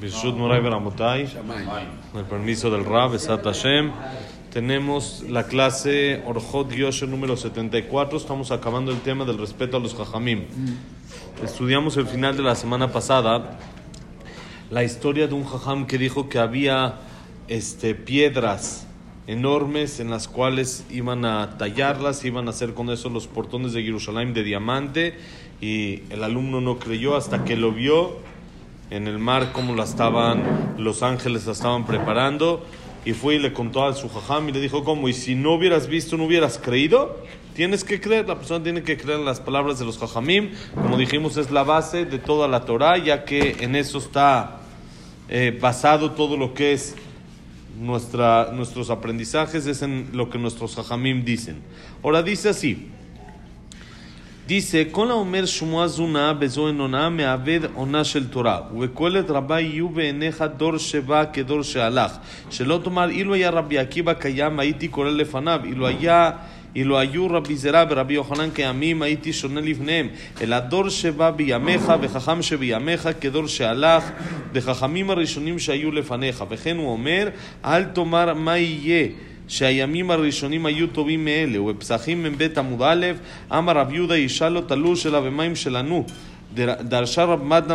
Bishut Moray Beramotai, con el permiso del Rab, Esat Hashem, tenemos la clase Orjot Yosher número 74. Estamos acabando el tema del respeto a los Jajamim. Estudiamos el final de la semana pasada la historia de un Jajam que dijo que había este, piedras enormes en las cuales iban a tallarlas, iban a hacer con eso los portones de Jerusalén de diamante y el alumno no creyó hasta que lo vio en el mar cómo la estaban, los ángeles la estaban preparando. Y fue y le contó a su jajam y le dijo cómo, y si no hubieras visto, no hubieras creído, tienes que creer, la persona tiene que creer en las palabras de los jajamim, como dijimos es la base de toda la Torah, ya que en eso está eh, basado todo lo que es nuestra, nuestros aprendizajes, es en lo que nuestros jajamim dicen. Ahora dice así, dice, כל האומר שמועה זונה בזו אנונה מעבד עונה של תורה ובקולת רבה יהיו בעיניך דור שבא כדור שהלך. שלא תאמר אילו היה רבי עקיבא קיים הייתי קורא לפניו. אילו היה אילו היו רבי זרע ורבי יוחנן קיימים הייתי שונה לפניהם אלא דור שבא בימיך וחכם שבימיך כדור שהלך וחכמים הראשונים שהיו לפניך. וכן הוא אומר אל תאמר מה יהיה שהימים הראשונים היו טובים מאלה, ובפסחים מ"ב עמוד א', אמר רב יהודה אישה לא תלו שלה ומים שלנו. דרשה רב מדנה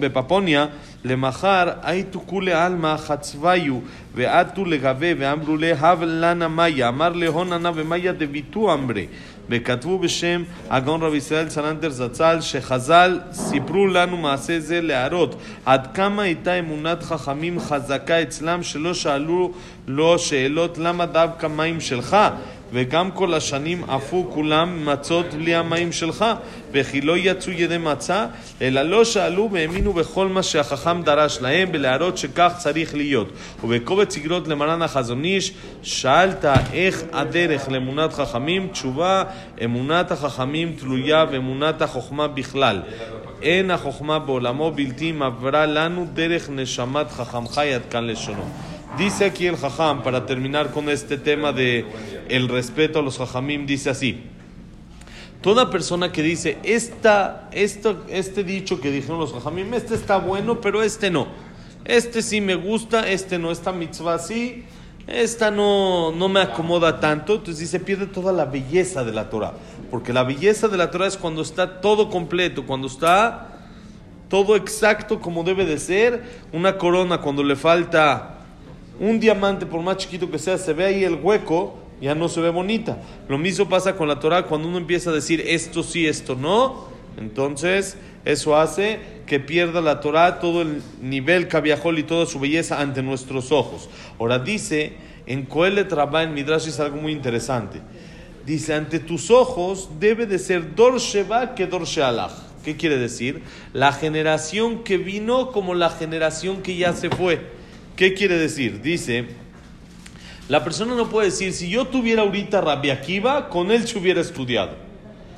בפפוניה, למחר הייתו כולי עלמא חצביו, ועטו לגבי, ואמרו לה, הב לנה מאיה, אמר להון ענה ומאיה דביתו אמרי. וכתבו בשם הגאון רב ישראל צלנטר זצ"ל שחז"ל סיפרו לנו מעשה זה להראות עד כמה הייתה אמונת חכמים חזקה אצלם שלא שאלו לו שאלות למה דווקא מים שלך וגם כל השנים עפו כולם מצות בלי המים שלך וכי לא יצאו ידי מצה אלא לא שאלו והאמינו בכל מה שהחכם דרש להם ולהראות שכך צריך להיות. ובקובץ איגרות למרן החזון איש שאלת איך הדרך לאמונת חכמים? תשובה אמונת החכמים תלויה באמונת החוכמה בכלל. אין החוכמה בעולמו בלתי מעברה לנו דרך נשמת חכמך יד כאן לשונו Dice aquí el Jajam, para terminar con este tema de el respeto a los Jajamim, dice así. Toda persona que dice, esta, esto, este dicho que dijeron los Jajamim, este está bueno, pero este no. Este sí me gusta, este no. Esta mitzvah sí, esta no, no me acomoda tanto. Entonces dice, pierde toda la belleza de la Torah. Porque la belleza de la Torah es cuando está todo completo, cuando está todo exacto como debe de ser. Una corona cuando le falta un diamante, por más chiquito que sea, se ve ahí el hueco, ya no se ve bonita. Lo mismo pasa con la Torah cuando uno empieza a decir esto sí, esto no. Entonces, eso hace que pierda la Torah todo el nivel cabiajol y toda su belleza ante nuestros ojos. Ahora dice, en Coelet Rabá en Midrash es algo muy interesante. Dice, ante tus ojos debe de ser Dor Sheba que Dor Shealach. ¿Qué quiere decir? La generación que vino como la generación que ya se fue. ¿Qué quiere decir? Dice, la persona no puede decir, si yo tuviera ahorita Rabbi Akiva, con él se hubiera estudiado.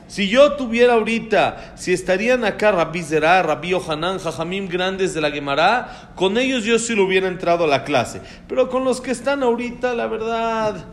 Si yo tuviera ahorita, si estarían acá Rabbi Zerá, Rabbi Yohanan, Jajamim grandes de la Gemara, con ellos yo sí lo hubiera entrado a la clase. Pero con los que están ahorita, la verdad,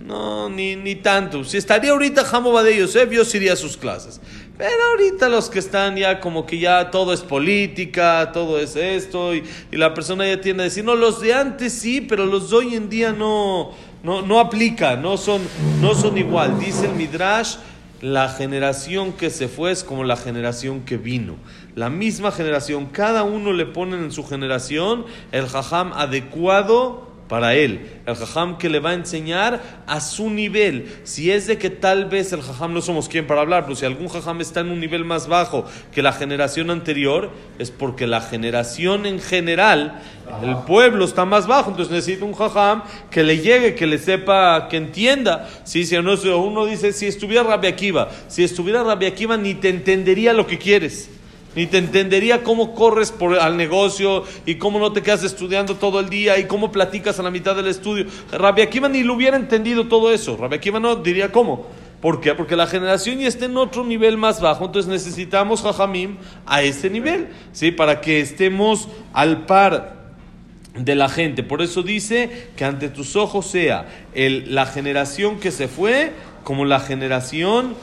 no, ni, ni tanto. Si estaría ahorita Jamo de Yosef, yo sí iría a sus clases. Pero ahorita los que están ya como que ya todo es política, todo es esto, y, y la persona ya tiene que decir, no, los de antes sí, pero los de hoy en día no, no, no aplica, no son, no son igual. Dice el Midrash, la generación que se fue es como la generación que vino. La misma generación, cada uno le ponen en su generación el jajam adecuado para él, el jajam que le va a enseñar a su nivel. Si es de que tal vez el jajam no somos quien para hablar, pero si algún jajam está en un nivel más bajo que la generación anterior, es porque la generación en general, el pueblo está más bajo, entonces necesita un jajam que le llegue, que le sepa, que entienda. Si, si uno, dice, si estuviera Rabbi Akiva, si estuviera Rabbi Akiva ni te entendería lo que quieres ni te entendería cómo corres por, al negocio y cómo no te quedas estudiando todo el día y cómo platicas a la mitad del estudio. Rabbi Akiva ni lo hubiera entendido todo eso. Rabbi Akiva no diría cómo. ¿Por qué? Porque la generación ya está en otro nivel más bajo, entonces necesitamos Jajamim a ese nivel, ¿sí? Para que estemos al par de la gente. Por eso dice que ante tus ojos sea el, la generación que se fue como la generación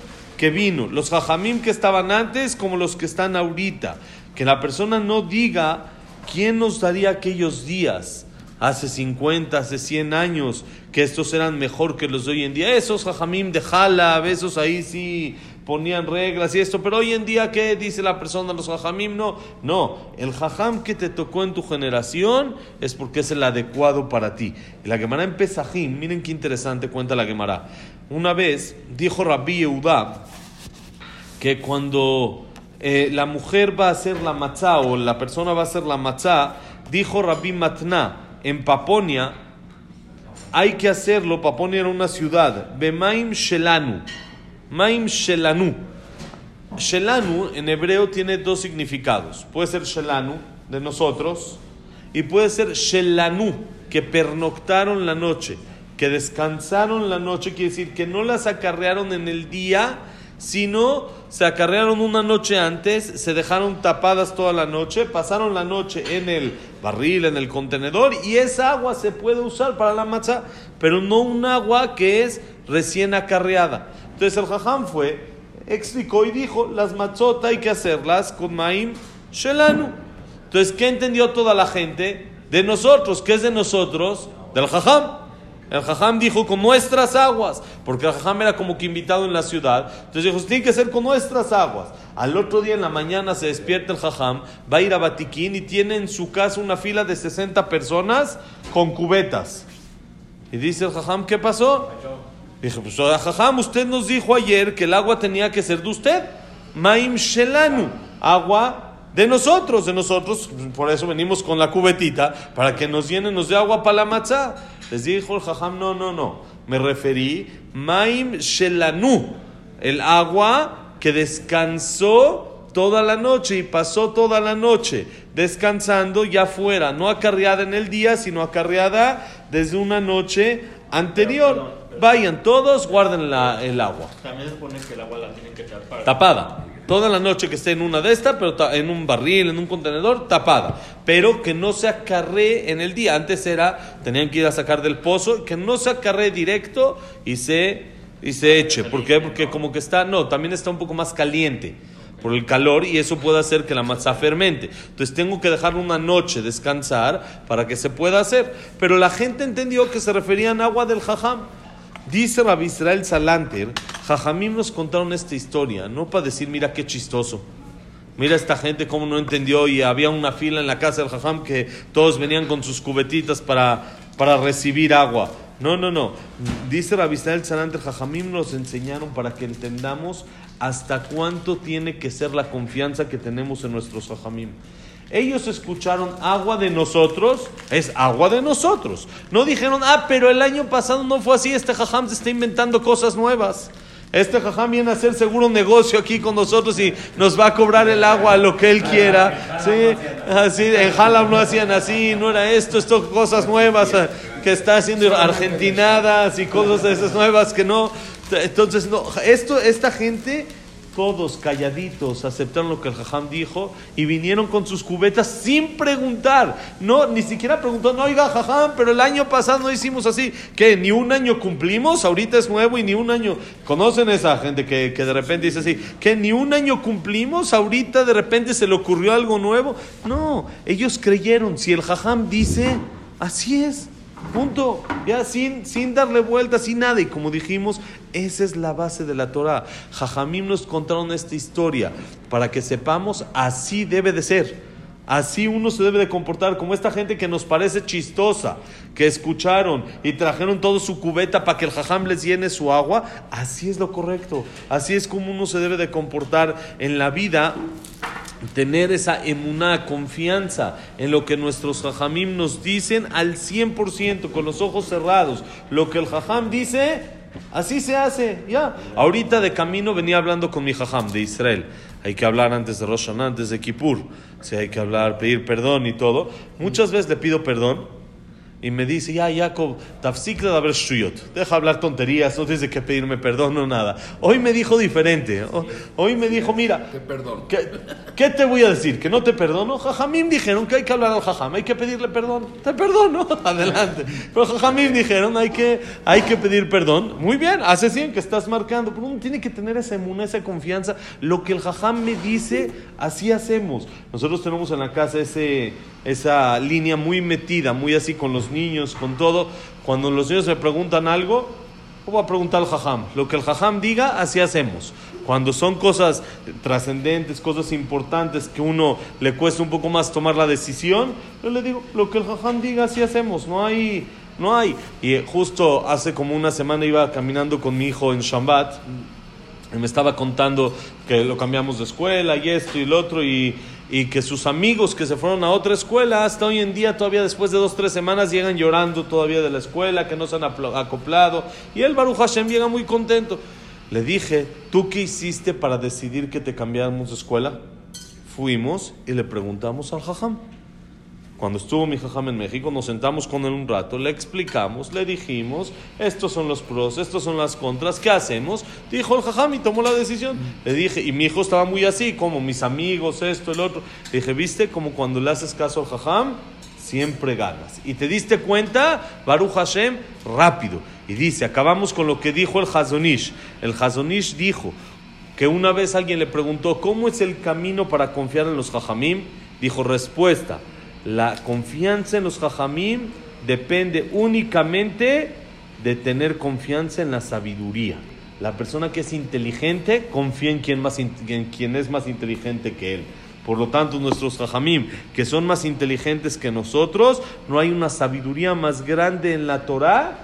que vino, los jajamim que estaban antes como los que están ahorita. Que la persona no diga ¿quién nos daría aquellos días? Hace 50, hace 100 años, que estos eran mejor que los de hoy en día. Esos jajamim de Jalab, esos ahí sí ponían reglas y esto, pero hoy en día, ¿qué dice la persona, los jajamim? No, no, el jajam que te tocó en tu generación es porque es el adecuado para ti. la Gemara en Pesajim, miren qué interesante cuenta la Gemara. Una vez dijo Rabbi Yehuda que cuando eh, la mujer va a hacer la matzá o la persona va a hacer la matzá, dijo Rabbi Matna en Paponia, hay que hacerlo, Paponia era una ciudad, Bemaim Shelanu Maim Shelanu. Shelanu en hebreo tiene dos significados. Puede ser Shelanu, de nosotros, y puede ser Shelanu, que pernoctaron la noche, que descansaron la noche, quiere decir que no las acarrearon en el día, sino se acarrearon una noche antes, se dejaron tapadas toda la noche, pasaron la noche en el barril, en el contenedor, y esa agua se puede usar para la matzah, pero no un agua que es recién acarreada. Entonces el jajam fue, explicó y dijo, las matzot hay que hacerlas con maim shelanu. Entonces, ¿qué entendió toda la gente? De nosotros, ¿qué es de nosotros? Del jajam. El jajam dijo con nuestras aguas, porque el jajam era como que invitado en la ciudad. Entonces dijo, tiene que ser con nuestras aguas. Al otro día en la mañana se despierta el jajam, va a ir a Batiquín y tiene en su casa una fila de 60 personas con cubetas. Y dice el jajam, ¿qué pasó? Dije, pues jajam, usted nos dijo ayer que el agua tenía que ser de usted. Maim Shelanu, agua de nosotros, de nosotros, por eso venimos con la cubetita, para que nos llenen, nos dé agua para la matzá. Les dijo el jajam, no, no, no, me referí, Maim Shelanu, el agua que descansó toda la noche y pasó toda la noche descansando ya fuera, no acarreada en el día, sino acarreada desde una noche anterior. Vayan todos, guarden el agua. También se supone que el agua la tienen que tapar. Tapada. Toda la noche que esté en una de estas, pero en un barril, en un contenedor, tapada. Pero que no se acarree en el día. Antes era, tenían que ir a sacar del pozo, que no se acarree directo y se, y se eche. ¿Por qué? Porque como que está, no, también está un poco más caliente por el calor y eso puede hacer que la masa fermente. Entonces tengo que dejar una noche descansar para que se pueda hacer. Pero la gente entendió que se referían a agua del jajam. Dice Rabbi Israel Salanter, Jajamim nos contaron esta historia, no para decir, mira qué chistoso. Mira esta gente cómo no entendió y había una fila en la casa del Jajam que todos venían con sus cubetitas para, para recibir agua. No, no, no. Dice Rabbi Israel Salanter, Jajamim nos enseñaron para que entendamos hasta cuánto tiene que ser la confianza que tenemos en nuestros Jajamim. Ellos escucharon agua de nosotros, es agua de nosotros. No dijeron, ah, pero el año pasado no fue así, este jajam se está inventando cosas nuevas. Este jajam viene a hacer seguro un negocio aquí con nosotros y nos va a cobrar el agua a lo que él quiera. Sí, así, en Halab no hacían así, no era esto, esto, cosas nuevas eh, que está haciendo argentinadas y cosas de esas nuevas que no. Entonces, no, esto, esta gente todos calladitos aceptaron lo que el jajam dijo y vinieron con sus cubetas sin preguntar. No, ni siquiera preguntó, no, oiga, jajam, pero el año pasado no hicimos así. que ¿Ni un año cumplimos? Ahorita es nuevo y ni un año. ¿Conocen esa gente que, que de repente dice así? ¿Que ni un año cumplimos? Ahorita de repente se le ocurrió algo nuevo. No, ellos creyeron. Si el jajam dice, así es. Punto. Ya sin, sin darle vuelta, sin nada. Y como dijimos, esa es la base de la Torah. Jajamim nos contaron esta historia para que sepamos así debe de ser. Así uno se debe de comportar, como esta gente que nos parece chistosa, que escucharon y trajeron todo su cubeta para que el jajam les llene su agua. Así es lo correcto. Así es como uno se debe de comportar en la vida tener esa emuná, confianza en lo que nuestros jajamim nos dicen al 100%, con los ojos cerrados. Lo que el jajam dice, así se hace, ya. Ahorita de camino venía hablando con mi jajam de Israel. Hay que hablar antes de Rosh antes de Kippur. O hay que hablar, pedir perdón y todo. Muchas veces le pido perdón y me dice, ya, Jacob, tafsik de haber. Deja hablar tonterías, no tienes que pedirme perdón o nada. Hoy me dijo diferente. Hoy me dijo, mira, te perdono. ¿qué, te voy a decir? ¿Que no te perdono? Jajamim dijeron que hay que hablar al jajam, hay que pedirle perdón. Te perdono, adelante. Pero jajamim dijeron, hay que, hay que pedir perdón. Muy bien, hace 100 que estás marcando, pero uno tiene que tener esa emuna, esa confianza. Lo que el jajam me dice, así hacemos. Nosotros tenemos en la casa ese esa línea muy metida, muy así con los niños, con todo. Cuando los niños me preguntan algo, voy a preguntar al jajam. Lo que el jajam diga, así hacemos. Cuando son cosas trascendentes, cosas importantes que uno le cuesta un poco más tomar la decisión, yo le digo, lo que el jajam diga, así hacemos. No hay, no hay. Y justo hace como una semana iba caminando con mi hijo en Shambat y me estaba contando que lo cambiamos de escuela y esto y lo otro y, y que sus amigos que se fueron a otra escuela hasta hoy en día todavía después de dos tres semanas llegan llorando todavía de la escuela que no se han acoplado. Y él Baruch Hashem llega muy contento. Le dije ¿tú qué hiciste para decidir que te cambiáramos de escuela? fuimos y le preguntamos al jajam cuando estuvo mi jajam en México, nos sentamos con él un rato, le explicamos, le dijimos, estos son los pros, estos son las contras, ¿qué hacemos? Dijo el jajam y tomó la decisión. Le dije, y mi hijo estaba muy así, como mis amigos, esto, el otro. Le dije, ¿viste? Como cuando le haces caso al jajam, siempre ganas. Y te diste cuenta, Baruch Hashem, rápido. Y dice, acabamos con lo que dijo el Hazonish. El Hazonish dijo que una vez alguien le preguntó, ¿cómo es el camino para confiar en los jajamim? Dijo, respuesta, la confianza en los jajamim depende únicamente de tener confianza en la sabiduría. La persona que es inteligente confía en quien, es más inteligente que él. Por lo tanto, nuestros jajamim, que son más inteligentes que nosotros, no hay una sabiduría más grande en la Torah,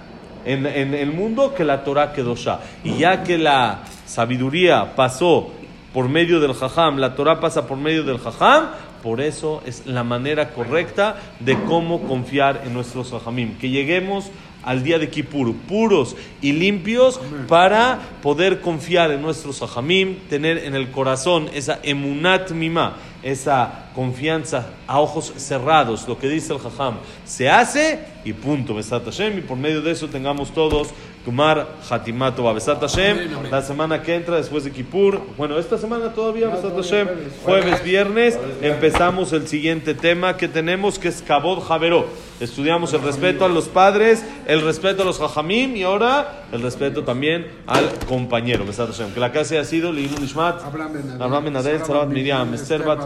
en, en el mundo, que la Torah Kedoshá. Y ya que la sabiduría pasó por medio del jajam, la Torah pasa por medio del jajam, por eso es la manera correcta de cómo confiar en nuestros jajamim. Que lleguemos al día de Kippur puros y limpios para poder confiar en nuestros jajamim, tener en el corazón esa emunat mima, esa confianza a ojos cerrados, lo que dice el jajam, se hace y punto, Besat Hashem, y por medio de eso tengamos todos Kumar Hatimato Besat Hashem, la semana que entra después de Kippur, bueno, esta semana todavía Besat Hashem, jueves, viernes, empezamos el siguiente tema que tenemos que es Kabod Javeró. Estudiamos el respeto a los padres, el respeto a los jajamim y ahora el respeto también al compañero. Besat Hashem. Que la casa ha sido Leilun Ishmat, Abraham Ben Adel, Miriam,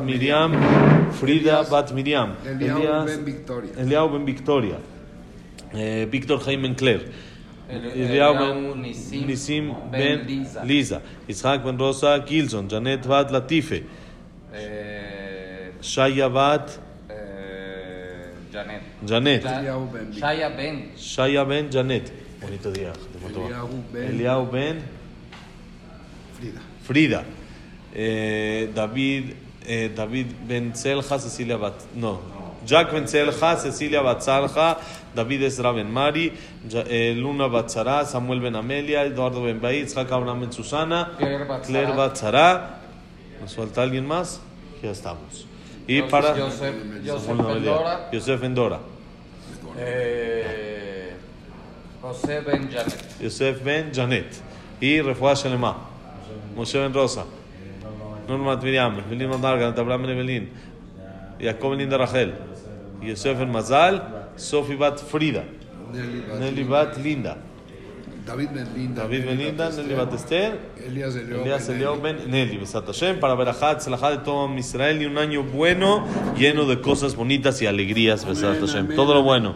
Miriam, Frida Bat Miriam, Eliyahu Elías- Ben Victoria. Eliyahu Ben Victoria, eh, Víctor Jaime Claire. El- Eliyahu Eliyahu Ben Nisim Nisim Ben Ben Liza. Isaac Ben Rosa Gilson, Janet Bat Latife, Eh, Shaya Bat eh, Janet. Janet. Shaya Ben. Shaya Ben Janet. Bonito día. Eliyahu Ben Frida. Frida, eh, David, eh, David Ben Celja, Cecilia Bat, no, Jack Ben Celja, Cecilia Batzalja, David Ezra Ben Mari, Luna Batzara, Samuel Ben Amelia, Eduardo Ben Baid, Isaac Abraham Ben Susana, Claire Batzara. ¿nos falta alguien más? Ya estamos. Y Joseph- para Joseph, Joseph. Bendora. Yosef Endora, Eh, José Ben Janet. Yosef Ben Janet y Refuah Shelema, Moshe Ben Rosa. Normat Miriam, Belín Abraham Ben Evelyn, Jacob Ben Linda Rachel, Yosef Ben Mazal, Sophie Bat Frida, Nelly Bat. Linda, David Ben Linda. David Ben Linda, Nelly Bat Esther, Elías Elías Ben Nelly, Besat Hashem, para Berajat, Selajat de todo Israel y un año bueno, lleno de cosas bonitas y alegrías, Besat Hashem. Todo lo bueno.